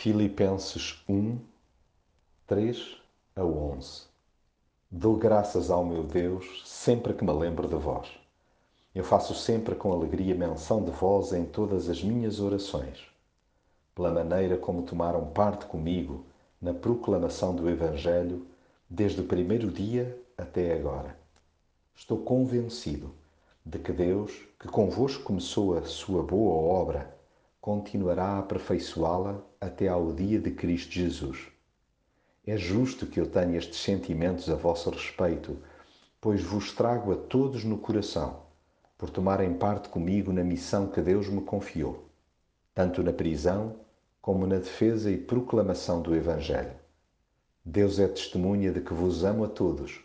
Filipenses 1, 3 a 11 Dou graças ao meu Deus sempre que me lembro de vós. Eu faço sempre com alegria menção de vós em todas as minhas orações, pela maneira como tomaram parte comigo na proclamação do Evangelho desde o primeiro dia até agora. Estou convencido de que Deus, que convosco começou a sua boa obra, continuará a aperfeiçoá-la até ao dia de Cristo Jesus. É justo que eu tenha estes sentimentos a vosso respeito, pois vos trago a todos no coração, por tomarem parte comigo na missão que Deus me confiou, tanto na prisão como na defesa e proclamação do Evangelho. Deus é testemunha de que vos amo a todos,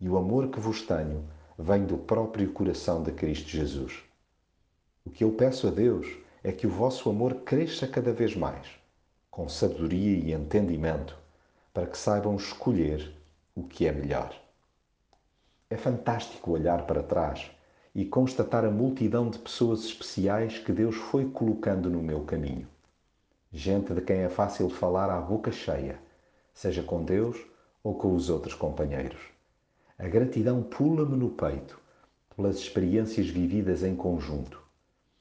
e o amor que vos tenho vem do próprio coração de Cristo Jesus. O que eu peço a Deus é que o vosso amor cresça cada vez mais, com sabedoria e entendimento, para que saibam escolher o que é melhor. É fantástico olhar para trás e constatar a multidão de pessoas especiais que Deus foi colocando no meu caminho. Gente de quem é fácil falar à boca cheia, seja com Deus ou com os outros companheiros. A gratidão pula-me no peito pelas experiências vividas em conjunto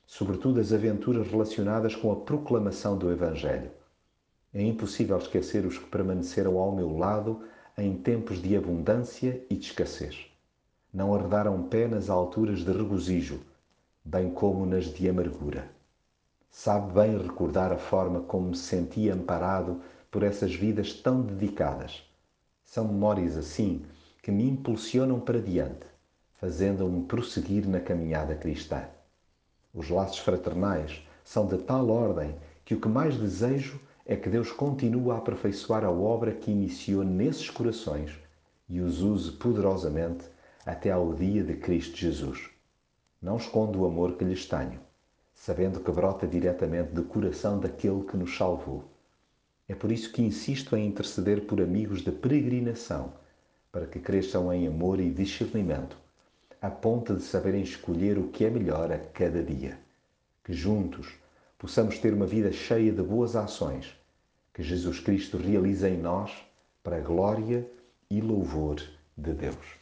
sobretudo as aventuras relacionadas com a proclamação do Evangelho. É impossível esquecer os que permaneceram ao meu lado em tempos de abundância e de escassez. Não arredaram pé nas alturas de regozijo, bem como nas de amargura. Sabe bem recordar a forma como me senti amparado por essas vidas tão dedicadas. São memórias assim que me impulsionam para diante, fazendo-me prosseguir na caminhada cristã. Os laços fraternais são de tal ordem que o que mais desejo é que Deus continue a aperfeiçoar a obra que iniciou nesses corações e os use poderosamente até ao dia de Cristo Jesus. Não escondo o amor que lhes tenho, sabendo que brota diretamente do coração daquele que nos salvou. É por isso que insisto em interceder por amigos de peregrinação, para que cresçam em amor e discernimento a ponto de saberem escolher o que é melhor a cada dia. Que juntos possamos ter uma vida cheia de boas ações que Jesus Cristo realiza em nós para a glória e louvor de Deus.